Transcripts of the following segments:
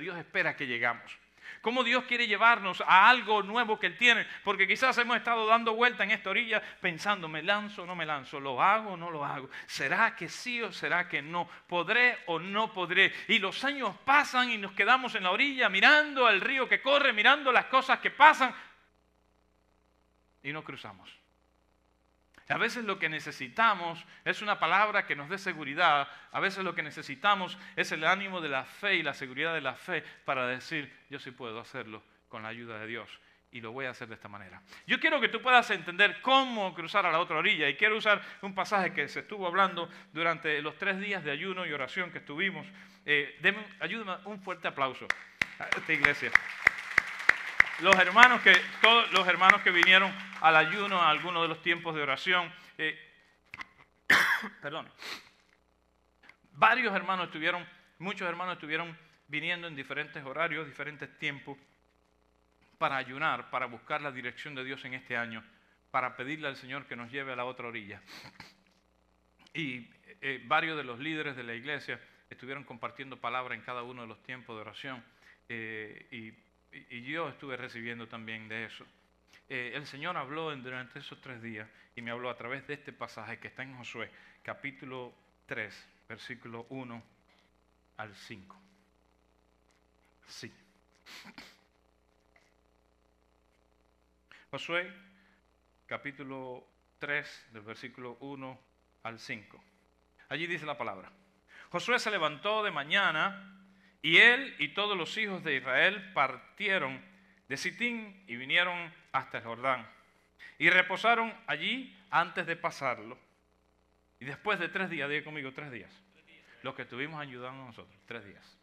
Dios espera que llegamos. Cómo Dios quiere llevarnos a algo nuevo que Él tiene. Porque quizás hemos estado dando vuelta en esta orilla pensando, ¿me lanzo o no me lanzo? ¿Lo hago o no lo hago? ¿Será que sí o será que no? ¿Podré o no podré? Y los años pasan y nos quedamos en la orilla mirando al río que corre, mirando las cosas que pasan y no cruzamos. A veces lo que necesitamos es una palabra que nos dé seguridad. A veces lo que necesitamos es el ánimo de la fe y la seguridad de la fe para decir, yo sí puedo hacerlo con la ayuda de Dios. Y lo voy a hacer de esta manera. Yo quiero que tú puedas entender cómo cruzar a la otra orilla. Y quiero usar un pasaje que se estuvo hablando durante los tres días de ayuno y oración que estuvimos. Eh, ayúdame un fuerte aplauso a esta iglesia los hermanos que, todos los hermanos que vinieron al ayuno a algunos de los tiempos de oración, eh, perdón, varios hermanos estuvieron, muchos hermanos estuvieron viniendo en diferentes horarios, diferentes tiempos, para ayunar, para buscar la dirección de Dios en este año, para pedirle al Señor que nos lleve a la otra orilla. Y eh, varios de los líderes de la iglesia estuvieron compartiendo palabra en cada uno de los tiempos de oración. Eh, y y yo estuve recibiendo también de eso. Eh, el Señor habló durante esos tres días y me habló a través de este pasaje que está en Josué, capítulo 3, versículo 1 al 5. Sí. Josué, capítulo 3, del versículo 1 al 5. Allí dice la palabra. Josué se levantó de mañana y él y todos los hijos de Israel partieron de Sitín y vinieron hasta el Jordán. Y reposaron allí antes de pasarlo. Y después de tres días, diga conmigo, tres días. Los que estuvimos ayudando a nosotros, tres días.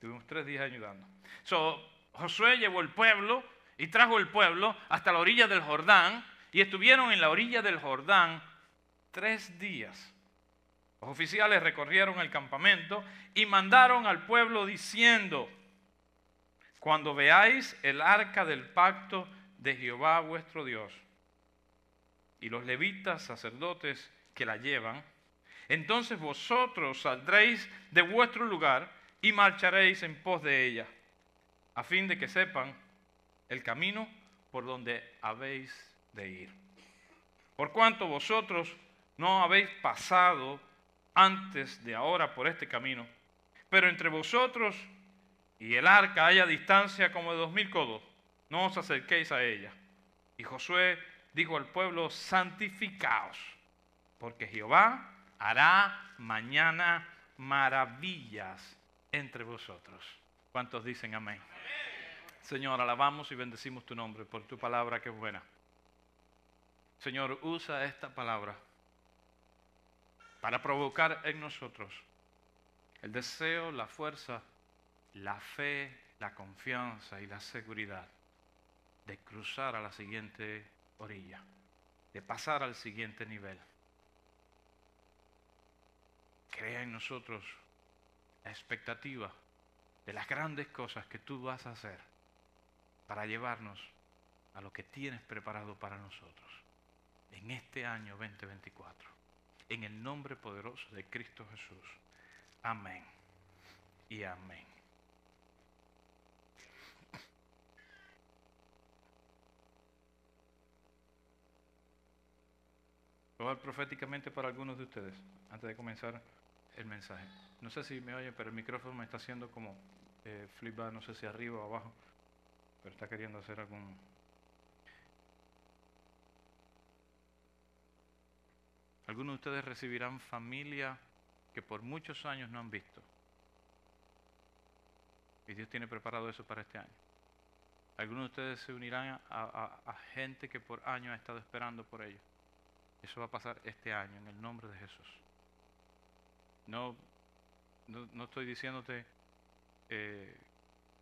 Tuvimos tres días ayudando. So, Josué llevó el pueblo y trajo el pueblo hasta la orilla del Jordán y estuvieron en la orilla del Jordán tres días. Los oficiales recorrieron el campamento y mandaron al pueblo diciendo, cuando veáis el arca del pacto de Jehová vuestro Dios y los levitas sacerdotes que la llevan, entonces vosotros saldréis de vuestro lugar y marcharéis en pos de ella, a fin de que sepan el camino por donde habéis de ir. Por cuanto vosotros no habéis pasado antes de ahora por este camino. Pero entre vosotros y el arca haya distancia como de dos mil codos, no os acerquéis a ella. Y Josué dijo al pueblo, santificaos, porque Jehová hará mañana maravillas entre vosotros. ¿Cuántos dicen amén? Señor, alabamos y bendecimos tu nombre por tu palabra que es buena. Señor, usa esta palabra para provocar en nosotros el deseo, la fuerza, la fe, la confianza y la seguridad de cruzar a la siguiente orilla, de pasar al siguiente nivel. Crea en nosotros la expectativa de las grandes cosas que tú vas a hacer para llevarnos a lo que tienes preparado para nosotros en este año 2024 en el nombre poderoso de Cristo Jesús. Amén y amén. Voy a hablar proféticamente para algunos de ustedes antes de comenzar el mensaje. No sé si me oyen, pero el micrófono me está haciendo como eh, no sé si arriba o abajo, pero está queriendo hacer algún Algunos de ustedes recibirán familia que por muchos años no han visto. Y Dios tiene preparado eso para este año. Algunos de ustedes se unirán a, gente que por años ha estado esperando por ellos. Eso va a pasar este año en el nombre de Jesús. No, no, estoy diciéndote eh,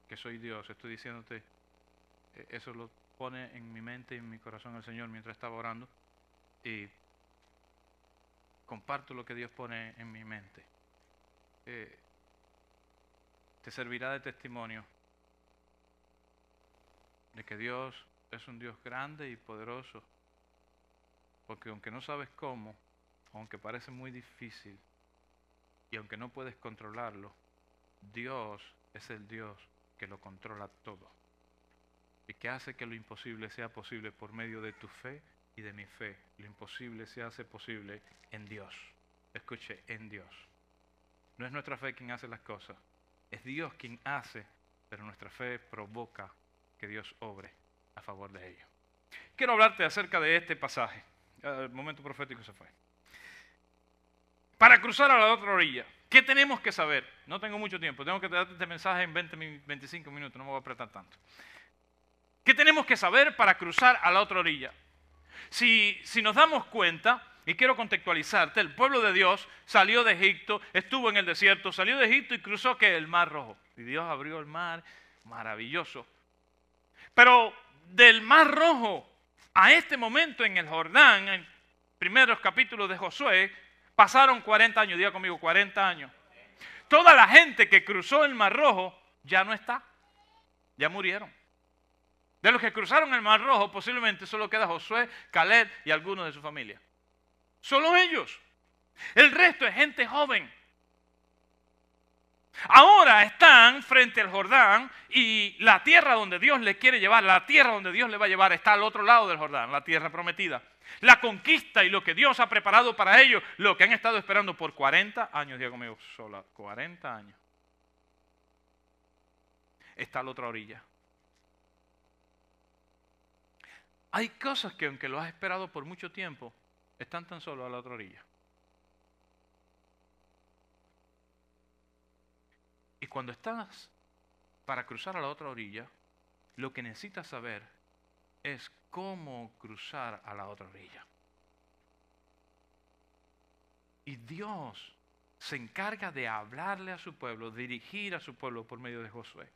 que soy Dios, estoy diciéndote, eh, eso lo pone en mi mente y en mi corazón el Señor mientras estaba orando. Y comparto lo que Dios pone en mi mente. Eh, te servirá de testimonio de que Dios es un Dios grande y poderoso, porque aunque no sabes cómo, aunque parece muy difícil, y aunque no puedes controlarlo, Dios es el Dios que lo controla todo y que hace que lo imposible sea posible por medio de tu fe y de mi fe. Lo imposible se hace posible en Dios. Escuche, en Dios. No es nuestra fe quien hace las cosas, es Dios quien hace, pero nuestra fe provoca que Dios obre a favor de ello. Quiero hablarte acerca de este pasaje. El momento profético se fue. Para cruzar a la otra orilla, ¿qué tenemos que saber? No tengo mucho tiempo, tengo que darte este mensaje en 20, 25 minutos, no me voy a apretar tanto. ¿Qué tenemos que saber para cruzar a la otra orilla? Si, si nos damos cuenta, y quiero contextualizarte, el pueblo de Dios salió de Egipto, estuvo en el desierto, salió de Egipto y cruzó que el mar rojo. Y Dios abrió el mar, maravilloso. Pero del mar rojo a este momento en el Jordán, en primeros capítulos de Josué, pasaron 40 años, diga conmigo, 40 años. Toda la gente que cruzó el mar rojo ya no está, ya murieron. De los que cruzaron el Mar Rojo, posiblemente solo queda Josué, Caleb y algunos de su familia. Solo ellos. El resto es gente joven. Ahora están frente al Jordán y la tierra donde Dios le quiere llevar, la tierra donde Dios le va a llevar está al otro lado del Jordán, la tierra prometida. La conquista y lo que Dios ha preparado para ellos, lo que han estado esperando por 40 años, digo conmigo, sola, 40 años. Está a la otra orilla. Hay cosas que aunque lo has esperado por mucho tiempo, están tan solo a la otra orilla. Y cuando estás para cruzar a la otra orilla, lo que necesitas saber es cómo cruzar a la otra orilla. Y Dios se encarga de hablarle a su pueblo, dirigir a su pueblo por medio de Josué.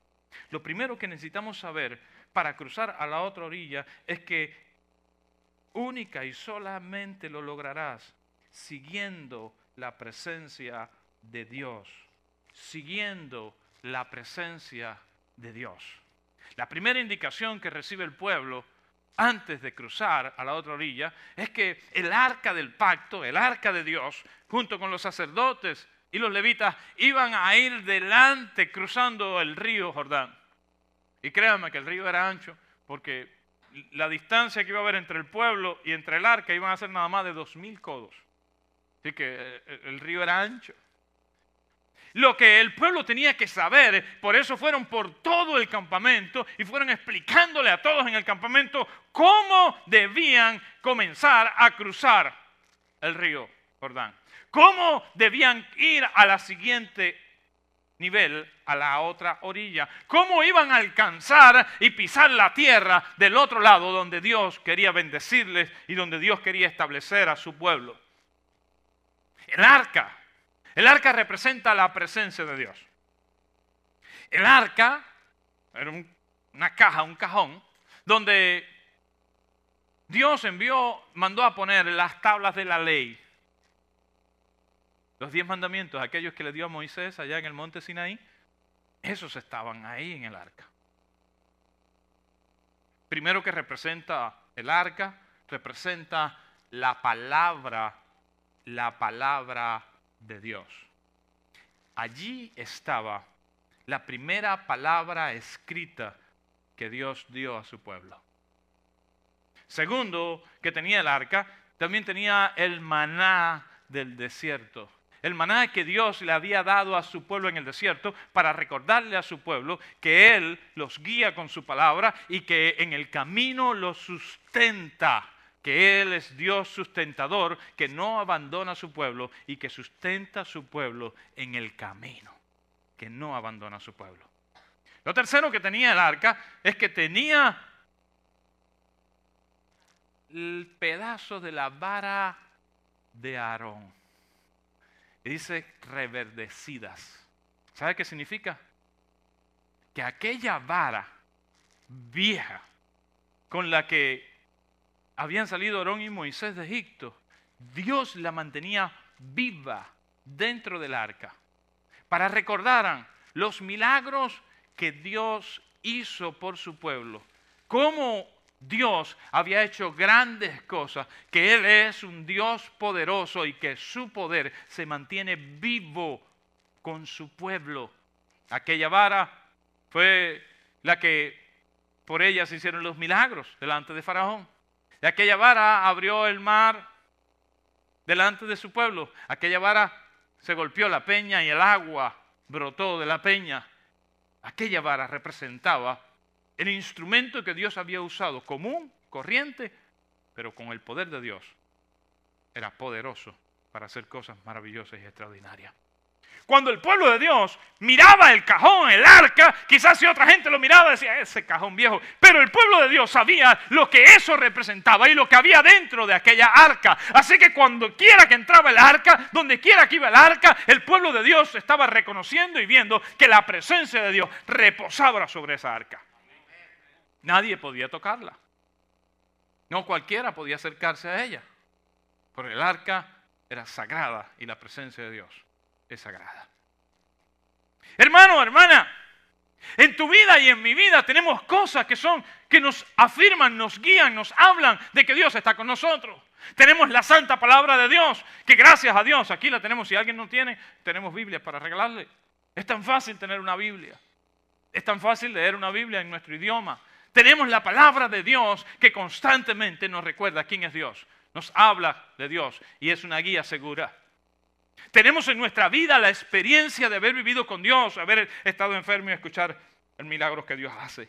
Lo primero que necesitamos saber para cruzar a la otra orilla es que única y solamente lo lograrás siguiendo la presencia de Dios, siguiendo la presencia de Dios. La primera indicación que recibe el pueblo antes de cruzar a la otra orilla es que el arca del pacto, el arca de Dios, junto con los sacerdotes y los levitas, iban a ir delante cruzando el río Jordán. Y créanme que el río era ancho, porque la distancia que iba a haber entre el pueblo y entre el arca iban a ser nada más de dos mil codos. Así que eh, el río era ancho. Lo que el pueblo tenía que saber, por eso fueron por todo el campamento y fueron explicándole a todos en el campamento cómo debían comenzar a cruzar el río Jordán. Cómo debían ir a la siguiente nivel a la otra orilla. ¿Cómo iban a alcanzar y pisar la tierra del otro lado donde Dios quería bendecirles y donde Dios quería establecer a su pueblo? El arca. El arca representa la presencia de Dios. El arca era una caja, un cajón, donde Dios envió, mandó a poner las tablas de la ley los diez mandamientos, aquellos que le dio a Moisés allá en el monte Sinaí, esos estaban ahí en el arca. Primero que representa el arca, representa la palabra, la palabra de Dios. Allí estaba la primera palabra escrita que Dios dio a su pueblo. Segundo, que tenía el arca, también tenía el maná del desierto el maná que Dios le había dado a su pueblo en el desierto para recordarle a su pueblo que Él los guía con su palabra y que en el camino los sustenta, que Él es Dios sustentador, que no abandona a su pueblo y que sustenta a su pueblo en el camino, que no abandona a su pueblo. Lo tercero que tenía el arca es que tenía el pedazo de la vara de Aarón. Y dice reverdecidas. ¿Sabe qué significa? Que aquella vara vieja con la que habían salido Aarón y Moisés de Egipto, Dios la mantenía viva dentro del arca para recordaran los milagros que Dios hizo por su pueblo, cómo Dios había hecho grandes cosas, que Él es un Dios poderoso y que su poder se mantiene vivo con su pueblo. Aquella vara fue la que por ella se hicieron los milagros delante de Faraón. Aquella vara abrió el mar delante de su pueblo. Aquella vara se golpeó la peña y el agua brotó de la peña. Aquella vara representaba el instrumento que Dios había usado, común, corriente, pero con el poder de Dios. Era poderoso para hacer cosas maravillosas y extraordinarias. Cuando el pueblo de Dios miraba el cajón, el arca, quizás si otra gente lo miraba decía, ese cajón viejo. Pero el pueblo de Dios sabía lo que eso representaba y lo que había dentro de aquella arca. Así que cuando quiera que entraba el arca, donde quiera que iba el arca, el pueblo de Dios estaba reconociendo y viendo que la presencia de Dios reposaba sobre esa arca. Nadie podía tocarla. No cualquiera podía acercarse a ella. Porque el arca era sagrada y la presencia de Dios es sagrada. Hermano, hermana, en tu vida y en mi vida tenemos cosas que son que nos afirman, nos guían, nos hablan de que Dios está con nosotros. Tenemos la santa palabra de Dios, que gracias a Dios, aquí la tenemos, si alguien no tiene, tenemos Biblia para regalarle. Es tan fácil tener una Biblia. Es tan fácil leer una Biblia en nuestro idioma. Tenemos la palabra de Dios que constantemente nos recuerda quién es Dios. Nos habla de Dios y es una guía segura. Tenemos en nuestra vida la experiencia de haber vivido con Dios, haber estado enfermo y escuchar el milagro que Dios hace.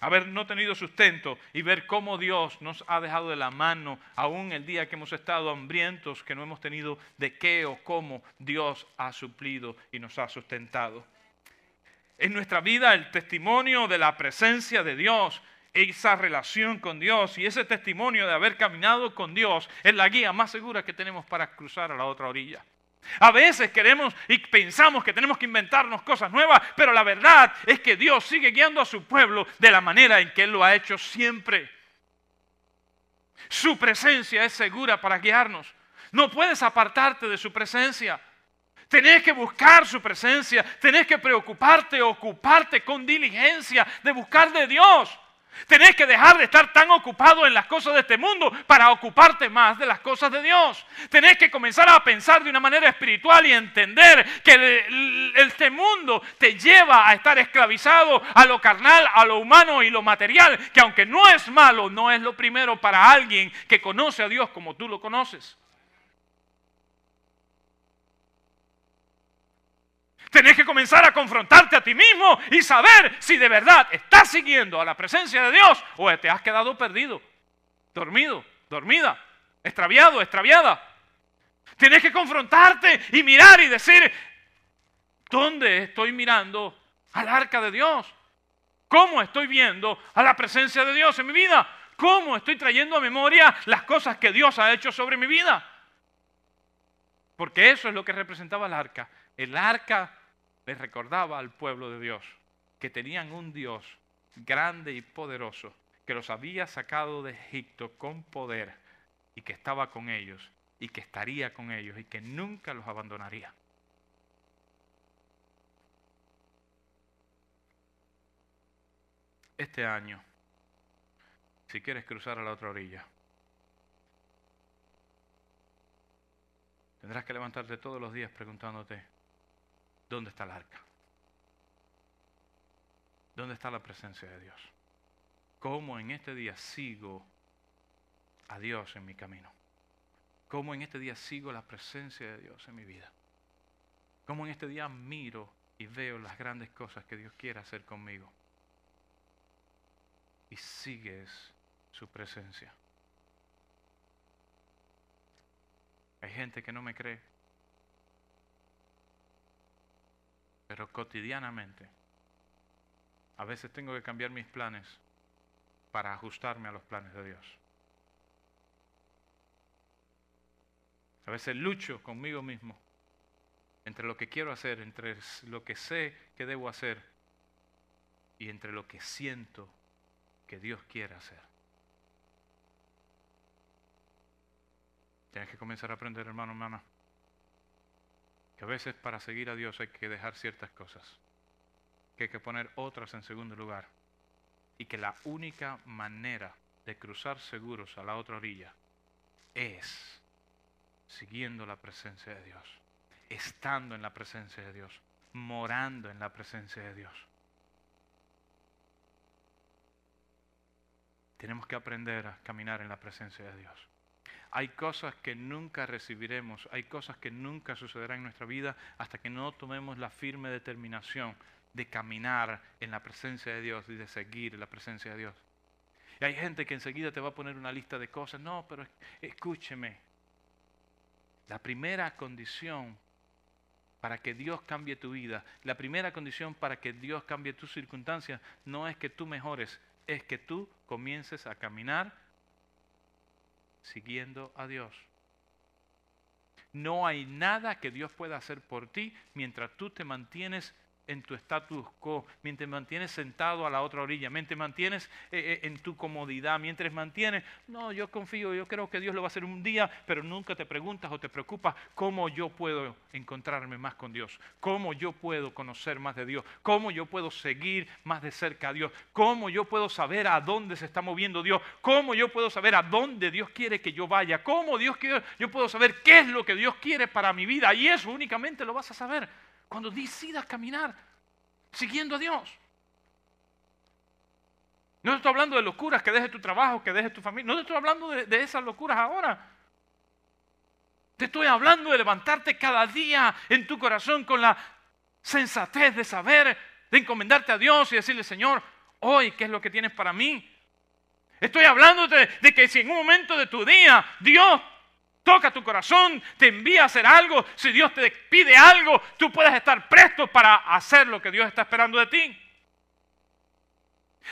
Haber no tenido sustento y ver cómo Dios nos ha dejado de la mano, aún el día que hemos estado hambrientos, que no hemos tenido de qué o cómo Dios ha suplido y nos ha sustentado. En nuestra vida el testimonio de la presencia de Dios, esa relación con Dios y ese testimonio de haber caminado con Dios es la guía más segura que tenemos para cruzar a la otra orilla. A veces queremos y pensamos que tenemos que inventarnos cosas nuevas, pero la verdad es que Dios sigue guiando a su pueblo de la manera en que Él lo ha hecho siempre. Su presencia es segura para guiarnos. No puedes apartarte de su presencia. Tenés que buscar su presencia, tenés que preocuparte, ocuparte con diligencia de buscar de Dios. Tenés que dejar de estar tan ocupado en las cosas de este mundo para ocuparte más de las cosas de Dios. Tenés que comenzar a pensar de una manera espiritual y entender que este mundo te lleva a estar esclavizado a lo carnal, a lo humano y lo material, que aunque no es malo, no es lo primero para alguien que conoce a Dios como tú lo conoces. Tenés que comenzar a confrontarte a ti mismo y saber si de verdad estás siguiendo a la presencia de Dios o te has quedado perdido, dormido, dormida, extraviado, extraviada. Tienes que confrontarte y mirar y decir, ¿dónde estoy mirando al arca de Dios? ¿Cómo estoy viendo a la presencia de Dios en mi vida? ¿Cómo estoy trayendo a memoria las cosas que Dios ha hecho sobre mi vida? Porque eso es lo que representaba el arca. El arca les recordaba al pueblo de Dios que tenían un Dios grande y poderoso que los había sacado de Egipto con poder y que estaba con ellos y que estaría con ellos y que nunca los abandonaría. Este año, si quieres cruzar a la otra orilla, tendrás que levantarte todos los días preguntándote, ¿Dónde está el arca? ¿Dónde está la presencia de Dios? ¿Cómo en este día sigo a Dios en mi camino? ¿Cómo en este día sigo la presencia de Dios en mi vida? ¿Cómo en este día miro y veo las grandes cosas que Dios quiere hacer conmigo? Y sigues su presencia. Hay gente que no me cree. Pero cotidianamente a veces tengo que cambiar mis planes para ajustarme a los planes de Dios. A veces lucho conmigo mismo entre lo que quiero hacer, entre lo que sé que debo hacer y entre lo que siento que Dios quiere hacer. Tienes que comenzar a aprender, hermano, hermana a veces para seguir a Dios hay que dejar ciertas cosas, que hay que poner otras en segundo lugar, y que la única manera de cruzar seguros a la otra orilla es siguiendo la presencia de Dios, estando en la presencia de Dios, morando en la presencia de Dios. Tenemos que aprender a caminar en la presencia de Dios. Hay cosas que nunca recibiremos, hay cosas que nunca sucederán en nuestra vida hasta que no tomemos la firme determinación de caminar en la presencia de Dios y de seguir la presencia de Dios. Y hay gente que enseguida te va a poner una lista de cosas. No, pero escúcheme. La primera condición para que Dios cambie tu vida, la primera condición para que Dios cambie tus circunstancias, no es que tú mejores, es que tú comiences a caminar siguiendo a Dios. No hay nada que Dios pueda hacer por ti mientras tú te mantienes en tu status quo, mientras mantienes sentado a la otra orilla, mientras mantienes eh, eh, en tu comodidad, mientras mantienes, no, yo confío, yo creo que Dios lo va a hacer un día, pero nunca te preguntas o te preocupas cómo yo puedo encontrarme más con Dios, cómo yo puedo conocer más de Dios, cómo yo puedo seguir más de cerca a Dios, cómo yo puedo saber a dónde se está moviendo Dios, cómo yo puedo saber a dónde Dios quiere que yo vaya, cómo Dios quiere, yo puedo saber qué es lo que Dios quiere para mi vida y eso únicamente lo vas a saber cuando decidas caminar siguiendo a Dios. No estoy hablando de locuras, que dejes tu trabajo, que dejes tu familia. No estoy hablando de, de esas locuras ahora. Te estoy hablando de levantarte cada día en tu corazón con la sensatez de saber, de encomendarte a Dios y decirle, Señor, hoy, ¿qué es lo que tienes para mí? Estoy hablando de que si en un momento de tu día Dios toca tu corazón, te envía a hacer algo, si Dios te pide algo, tú puedes estar presto para hacer lo que Dios está esperando de ti.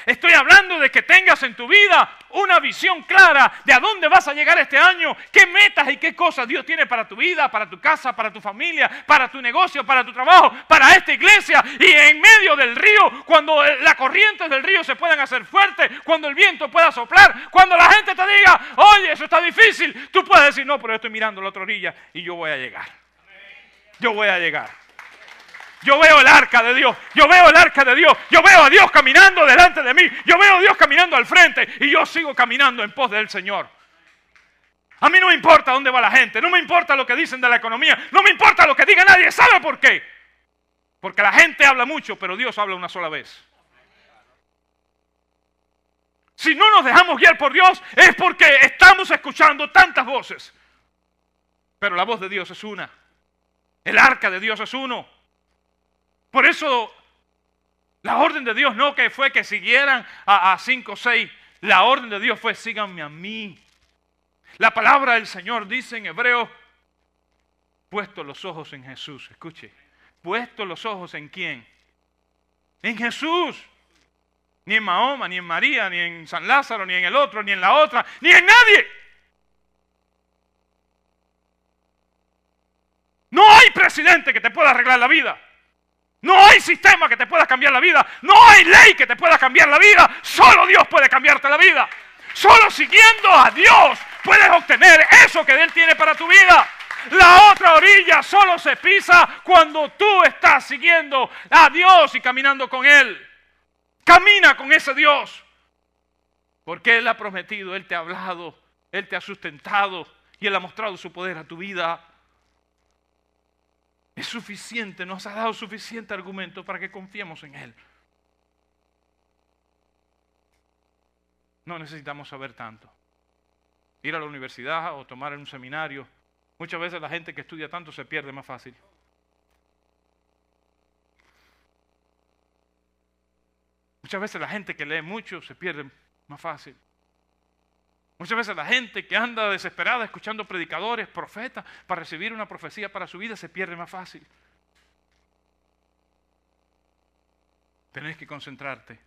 Estoy hablando de que tengas en tu vida una visión clara de a dónde vas a llegar este año, qué metas y qué cosas Dios tiene para tu vida, para tu casa, para tu familia, para tu negocio, para tu trabajo, para esta iglesia. Y en medio del río, cuando las corrientes del río se puedan hacer fuertes, cuando el viento pueda soplar, cuando la gente te diga, oye, eso está difícil, tú puedes decir, no, pero yo estoy mirando la otra orilla y yo voy a llegar. Yo voy a llegar. Yo veo el arca de Dios, yo veo el arca de Dios, yo veo a Dios caminando delante de mí, yo veo a Dios caminando al frente y yo sigo caminando en pos del Señor. A mí no me importa dónde va la gente, no me importa lo que dicen de la economía, no me importa lo que diga nadie, ¿sabe por qué? Porque la gente habla mucho, pero Dios habla una sola vez. Si no nos dejamos guiar por Dios es porque estamos escuchando tantas voces. Pero la voz de Dios es una. El arca de Dios es uno. Por eso la orden de Dios no que fue que siguieran a, cinco o seis. La orden de Dios fue síganme a mí. La palabra del Señor dice en hebreo, puesto los ojos en Jesús. Escuche, puesto los ojos en quién? En Jesús. Ni en Mahoma, ni en María, ni en San Lázaro, ni en el otro, ni en la otra, ni en nadie. No hay presidente que te pueda arreglar la vida. No hay sistema que te pueda cambiar la vida. No hay ley que te pueda cambiar la vida. Solo Dios puede cambiarte la vida. Solo siguiendo a Dios puedes obtener eso que Él tiene para tu vida. La otra orilla solo se pisa cuando tú estás siguiendo a Dios y caminando con Él. Camina con ese Dios. Porque Él ha prometido, Él te ha hablado, Él te ha sustentado y Él ha mostrado su poder a tu vida. Es suficiente, nos ha dado suficiente argumento para que confiemos en Él. No necesitamos saber tanto. Ir a la universidad o tomar un seminario. Muchas veces la gente que estudia tanto se pierde más fácil. Muchas veces la gente que lee mucho se pierde más fácil. Muchas veces la gente que anda desesperada escuchando predicadores, profetas, para recibir una profecía para su vida se pierde más fácil. Tenés que concentrarte.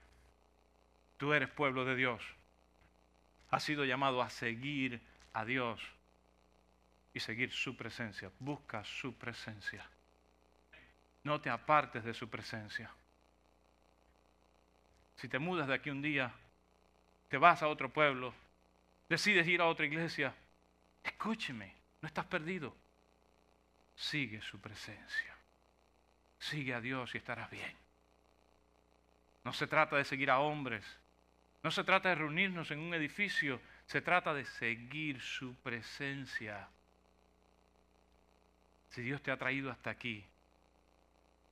Tú eres pueblo de Dios. Has sido llamado a seguir a Dios y seguir su presencia. Busca su presencia. No te apartes de su presencia. Si te mudas de aquí un día, te vas a otro pueblo, decides ir a otra iglesia, escúcheme, no estás perdido. Sigue su presencia. Sigue a Dios y estarás bien. No se trata de seguir a hombres. No se trata de reunirnos en un edificio. Se trata de seguir su presencia. Si Dios te ha traído hasta aquí,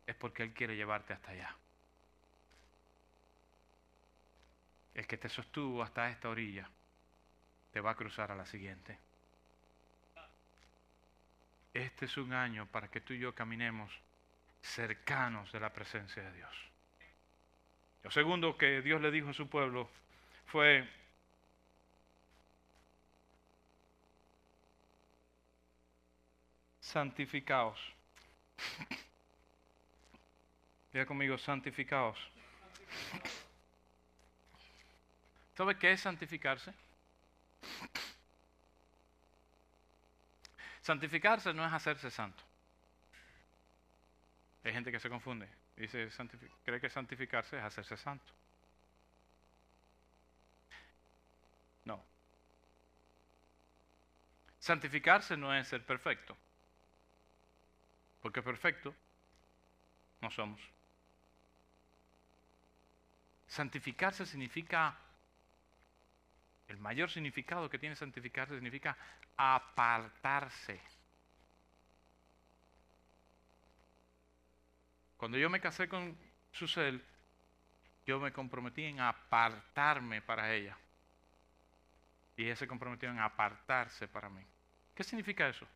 es porque Él quiere llevarte hasta allá. El que te sostuvo hasta esta orilla te va a cruzar a la siguiente. Este es un año para que tú y yo caminemos cercanos de la presencia de Dios. Lo segundo que Dios le dijo a su pueblo fue, santificaos. Diga conmigo, santificaos. ¿Sabe qué es santificarse? Santificarse no es hacerse santo. Hay gente que se confunde. Dice, cree que santificarse es hacerse santo. No. Santificarse no es ser perfecto. Porque perfecto no somos. Santificarse significa, el mayor significado que tiene santificarse significa apartarse. Cuando yo me casé con Susel, yo me comprometí en apartarme para ella. Y ella se comprometió en apartarse para mí. ¿Qué significa eso?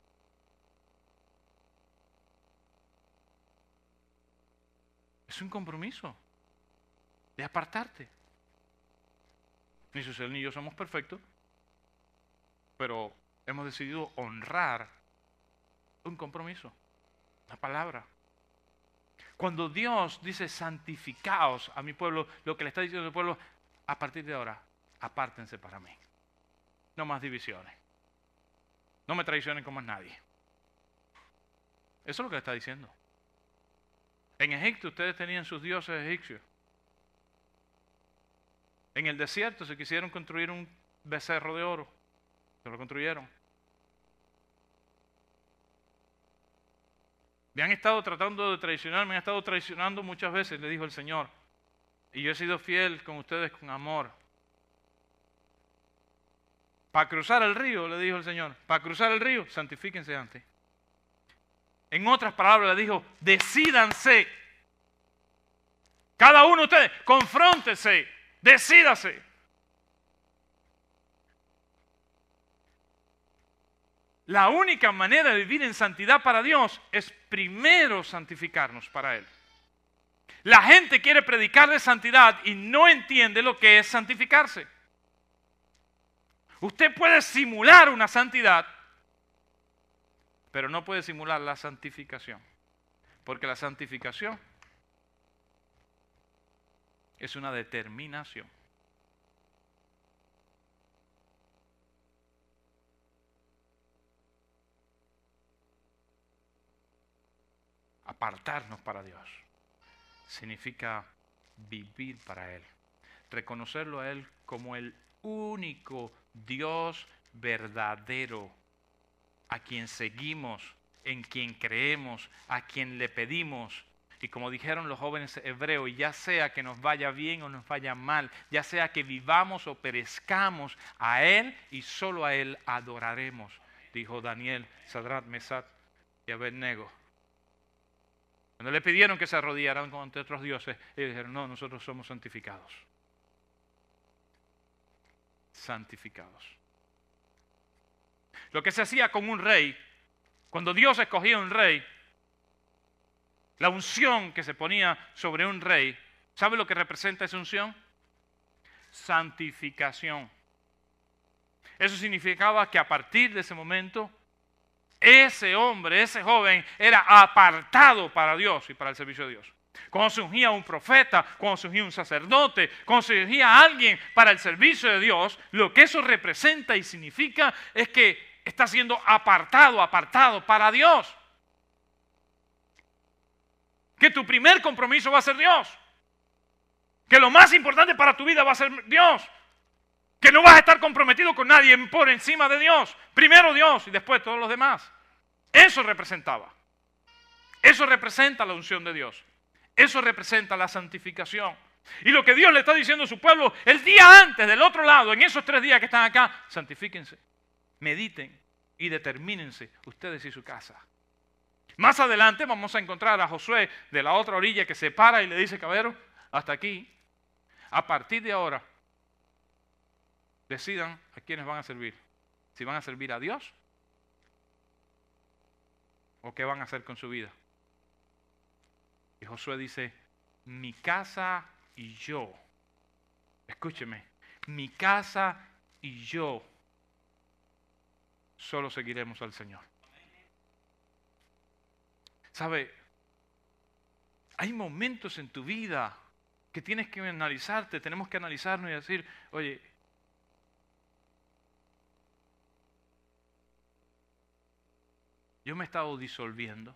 Es un compromiso de apartarte. Ni Susel ni yo somos perfectos, pero hemos decidido honrar un compromiso, una palabra. Cuando Dios dice santificaos a mi pueblo, lo que le está diciendo al pueblo, a partir de ahora, apártense para mí. No más divisiones. No me traicionen como es nadie. Eso es lo que le está diciendo. En Egipto ustedes tenían sus dioses egipcios. En el desierto se quisieron construir un becerro de oro. Se lo construyeron. Me han estado tratando de traicionar, me han estado traicionando muchas veces, le dijo el Señor. Y yo he sido fiel con ustedes con amor. Para cruzar el río, le dijo el Señor, para cruzar el río, santifíquense antes. En otras palabras, le dijo, decídanse. Cada uno de ustedes, confróntese, decídase. La única manera de vivir en santidad para Dios es primero santificarnos para Él. La gente quiere predicar de santidad y no entiende lo que es santificarse. Usted puede simular una santidad, pero no puede simular la santificación. Porque la santificación es una determinación. Apartarnos para Dios significa vivir para Él, reconocerlo a Él como el único Dios verdadero, a quien seguimos, en quien creemos, a quien le pedimos. Y como dijeron los jóvenes hebreos, ya sea que nos vaya bien o nos vaya mal, ya sea que vivamos o perezcamos, a Él y solo a Él adoraremos, dijo Daniel, Sadrat, Mesat y Abednego. Cuando le pidieron que se arrodillaran ante otros dioses, ellos dijeron, no, nosotros somos santificados. Santificados. Lo que se hacía con un rey, cuando Dios escogía un rey, la unción que se ponía sobre un rey, ¿sabe lo que representa esa unción? Santificación. Eso significaba que a partir de ese momento ese hombre, ese joven era apartado para Dios y para el servicio de Dios. Cuando se ungía un profeta, cuando se un sacerdote, cuando se ungía alguien para el servicio de Dios, lo que eso representa y significa es que está siendo apartado, apartado para Dios. Que tu primer compromiso va a ser Dios. Que lo más importante para tu vida va a ser Dios. Que no vas a estar comprometido con nadie por encima de Dios. Primero Dios y después todos los demás. Eso representaba. Eso representa la unción de Dios. Eso representa la santificación. Y lo que Dios le está diciendo a su pueblo el día antes, del otro lado, en esos tres días que están acá, santifíquense, mediten y determínense ustedes y su casa. Más adelante vamos a encontrar a Josué de la otra orilla que se para y le dice, caballero, hasta aquí, a partir de ahora, decidan a quiénes van a servir. Si van a servir a Dios o qué van a hacer con su vida. Y Josué dice, mi casa y yo, escúcheme, mi casa y yo solo seguiremos al Señor. ¿Sabe? Hay momentos en tu vida que tienes que analizarte, tenemos que analizarnos y decir, oye, yo me he estado disolviendo.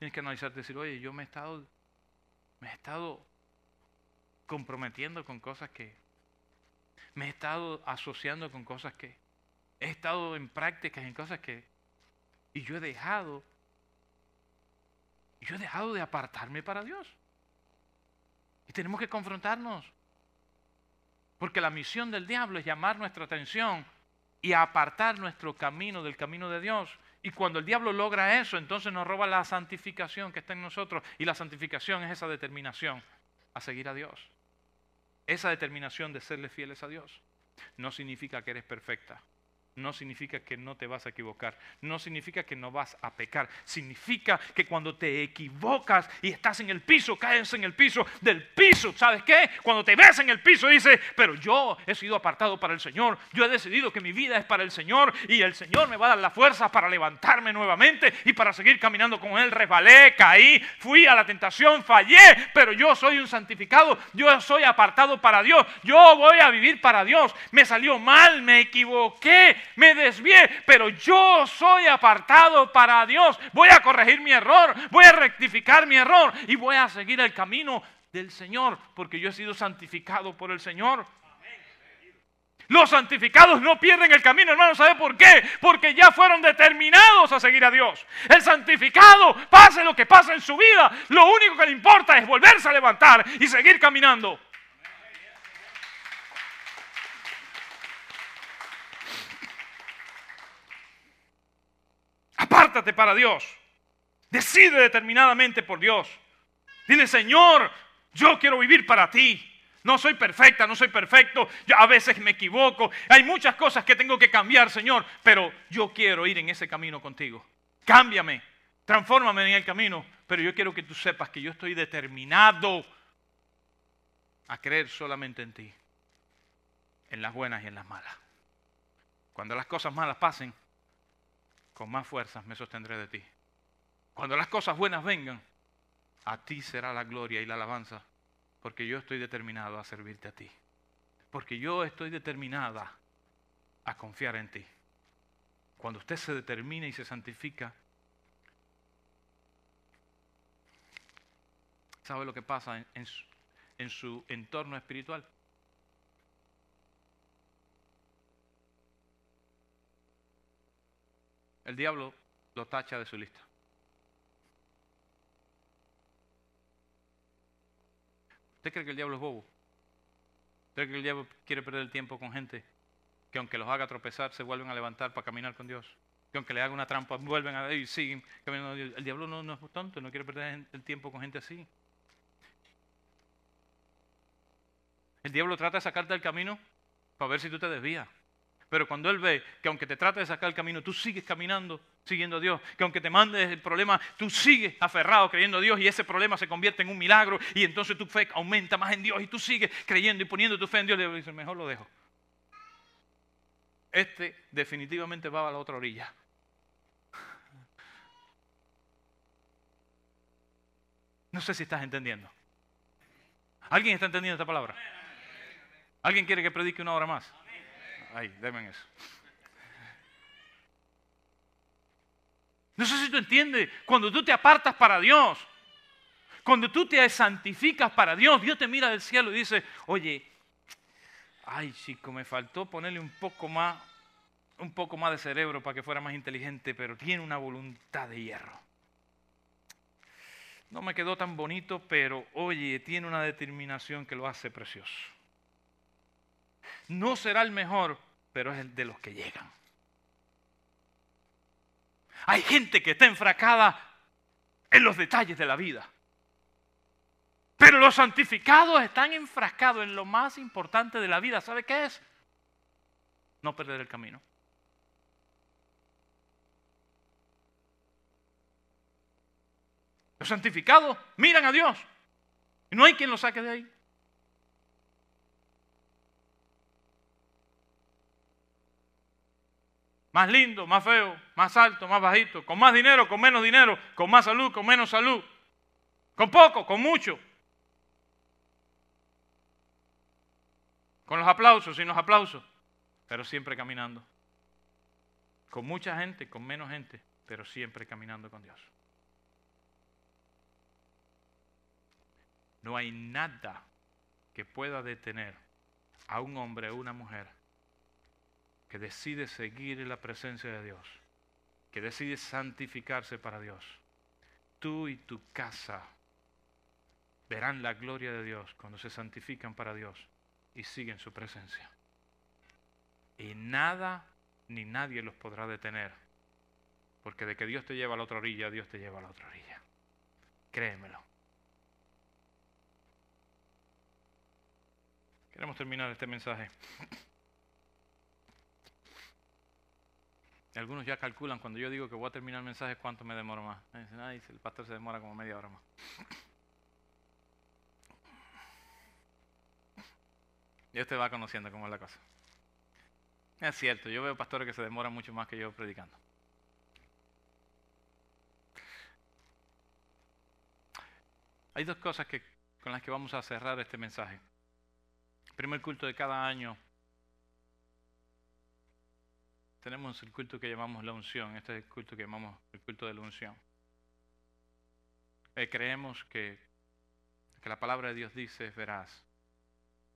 Tienes que analizarte y decir, oye, yo me he estado, me he estado comprometiendo con cosas que, me he estado asociando con cosas que, he estado en prácticas en cosas que, y yo he dejado yo he dejado de apartarme para Dios. Y tenemos que confrontarnos. Porque la misión del diablo es llamar nuestra atención y apartar nuestro camino del camino de Dios. Y cuando el diablo logra eso, entonces nos roba la santificación que está en nosotros. Y la santificación es esa determinación a seguir a Dios. Esa determinación de serle fieles a Dios. No significa que eres perfecta no significa que no te vas a equivocar, no significa que no vas a pecar, significa que cuando te equivocas y estás en el piso, caes en el piso del piso, ¿sabes qué? Cuando te ves en el piso dices, pero yo he sido apartado para el Señor, yo he decidido que mi vida es para el Señor y el Señor me va a dar la fuerza para levantarme nuevamente y para seguir caminando con Él, resbalé, caí, fui a la tentación, fallé, pero yo soy un santificado, yo soy apartado para Dios, yo voy a vivir para Dios, me salió mal, me equivoqué, me desvié, pero yo soy apartado para Dios. Voy a corregir mi error, voy a rectificar mi error y voy a seguir el camino del Señor, porque yo he sido santificado por el Señor. Los santificados no pierden el camino, hermano. ¿Sabe por qué? Porque ya fueron determinados a seguir a Dios. El santificado, pase lo que pase en su vida, lo único que le importa es volverse a levantar y seguir caminando. Para Dios. Decide determinadamente por Dios. Dile, Señor, yo quiero vivir para ti. No soy perfecta, no soy perfecto. Yo a veces me equivoco. Hay muchas cosas que tengo que cambiar, Señor. Pero yo quiero ir en ese camino contigo. Cámbiame, transfórmame en el camino. Pero yo quiero que tú sepas que yo estoy determinado a creer solamente en ti. En las buenas y en las malas. Cuando las cosas malas pasen, con más fuerzas me sostendré de ti. Cuando las cosas buenas vengan, a ti será la gloria y la alabanza, porque yo estoy determinado a servirte a ti. Porque yo estoy determinada a confiar en ti. Cuando usted se determina y se santifica, ¿sabe lo que pasa en, su, en su entorno espiritual? El diablo lo tacha de su lista. ¿Usted cree que el diablo es bobo? ¿Usted cree que el diablo quiere perder el tiempo con gente que aunque los haga tropezar se vuelven a levantar para caminar con Dios? Que aunque le haga una trampa vuelven a y siguen caminando. El diablo no, no es tonto, no quiere perder el tiempo con gente así. El diablo trata de sacarte del camino para ver si tú te desvías. Pero cuando Él ve que aunque te trate de sacar el camino, tú sigues caminando siguiendo a Dios, que aunque te mandes el problema, tú sigues aferrado creyendo a Dios y ese problema se convierte en un milagro y entonces tu fe aumenta más en Dios y tú sigues creyendo y poniendo tu fe en Dios, le dice, mejor lo dejo. Este definitivamente va a la otra orilla. No sé si estás entendiendo. ¿Alguien está entendiendo esta palabra? ¿Alguien quiere que predique una hora más? Ahí, denme eso. No sé si tú entiendes, cuando tú te apartas para Dios, cuando tú te santificas para Dios, Dios te mira del cielo y dice, oye, ay chico, me faltó ponerle un poco más, un poco más de cerebro para que fuera más inteligente, pero tiene una voluntad de hierro. No me quedó tan bonito, pero oye, tiene una determinación que lo hace precioso. No será el mejor, pero es el de los que llegan. Hay gente que está enfracada en los detalles de la vida. Pero los santificados están enfrascados en lo más importante de la vida. ¿Sabe qué es? No perder el camino. Los santificados miran a Dios y no hay quien lo saque de ahí. Más lindo, más feo, más alto, más bajito, con más dinero, con menos dinero, con más salud, con menos salud, con poco, con mucho. Con los aplausos, sin los aplausos, pero siempre caminando. Con mucha gente, con menos gente, pero siempre caminando con Dios. No hay nada que pueda detener a un hombre o una mujer que decide seguir en la presencia de Dios, que decide santificarse para Dios. Tú y tu casa verán la gloria de Dios cuando se santifican para Dios y siguen su presencia. Y nada ni nadie los podrá detener, porque de que Dios te lleva a la otra orilla, Dios te lleva a la otra orilla. Créemelo. Queremos terminar este mensaje. Algunos ya calculan cuando yo digo que voy a terminar el mensaje cuánto me demoro más. Me dicen, ay, el pastor se demora como media hora más. Y usted va conociendo cómo es la cosa. Es cierto, yo veo pastores que se demoran mucho más que yo predicando. Hay dos cosas con las que vamos a cerrar este mensaje primer culto de cada año tenemos el culto que llamamos la unción. Este es el culto que llamamos el culto de la unción. Eh, creemos que, que la palabra de Dios dice es veraz.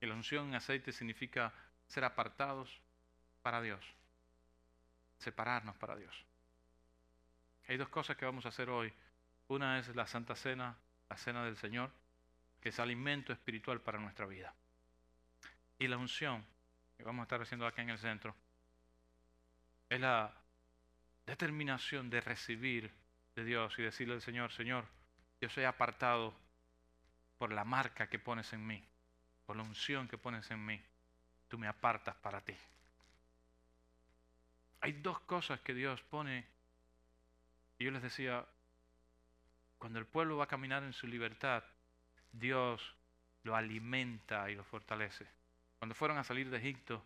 Y la unción en aceite significa ser apartados para Dios, separarnos para Dios. Hay dos cosas que vamos a hacer hoy. Una es la Santa Cena, la Cena del Señor, que es alimento espiritual para nuestra vida. Y la unción, que vamos a estar haciendo aquí en el centro, es la determinación de recibir de Dios y decirle al Señor, Señor, yo soy apartado por la marca que pones en mí, por la unción que pones en mí. Tú me apartas para ti. Hay dos cosas que Dios pone. Yo les decía, cuando el pueblo va a caminar en su libertad, Dios lo alimenta y lo fortalece. Cuando fueron a salir de Egipto,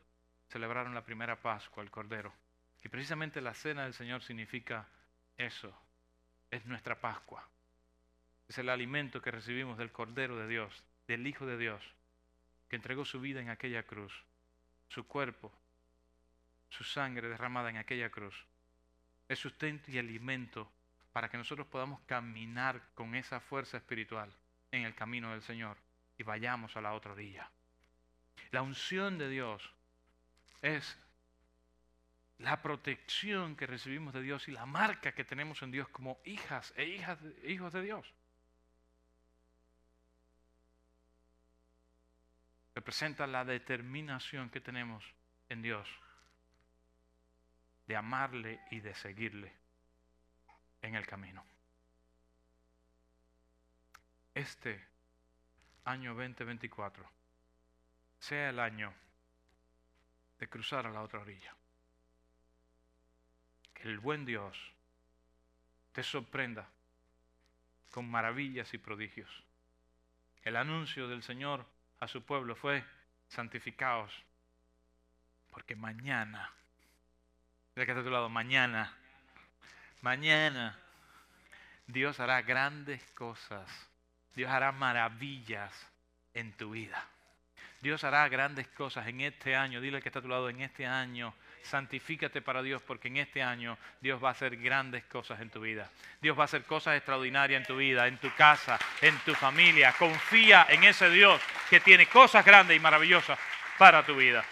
celebraron la primera Pascua, el Cordero. Y precisamente la cena del Señor significa eso. Es nuestra Pascua. Es el alimento que recibimos del Cordero de Dios, del Hijo de Dios, que entregó su vida en aquella cruz, su cuerpo, su sangre derramada en aquella cruz. Es sustento y alimento para que nosotros podamos caminar con esa fuerza espiritual en el camino del Señor y vayamos a la otra orilla. La unción de Dios es la protección que recibimos de Dios y la marca que tenemos en Dios como hijas e hijas hijos de Dios. Representa la determinación que tenemos en Dios de amarle y de seguirle en el camino. Este año 2024 sea el año de cruzar a la otra orilla. El buen Dios te sorprenda con maravillas y prodigios. El anuncio del Señor a su pueblo fue, santificaos, porque mañana, mira que está a tu lado, mañana, mañana, Dios hará grandes cosas, Dios hará maravillas en tu vida. Dios hará grandes cosas en este año. Dile que está a tu lado en este año. Santifícate para Dios porque en este año Dios va a hacer grandes cosas en tu vida. Dios va a hacer cosas extraordinarias en tu vida, en tu casa, en tu familia. Confía en ese Dios que tiene cosas grandes y maravillosas para tu vida.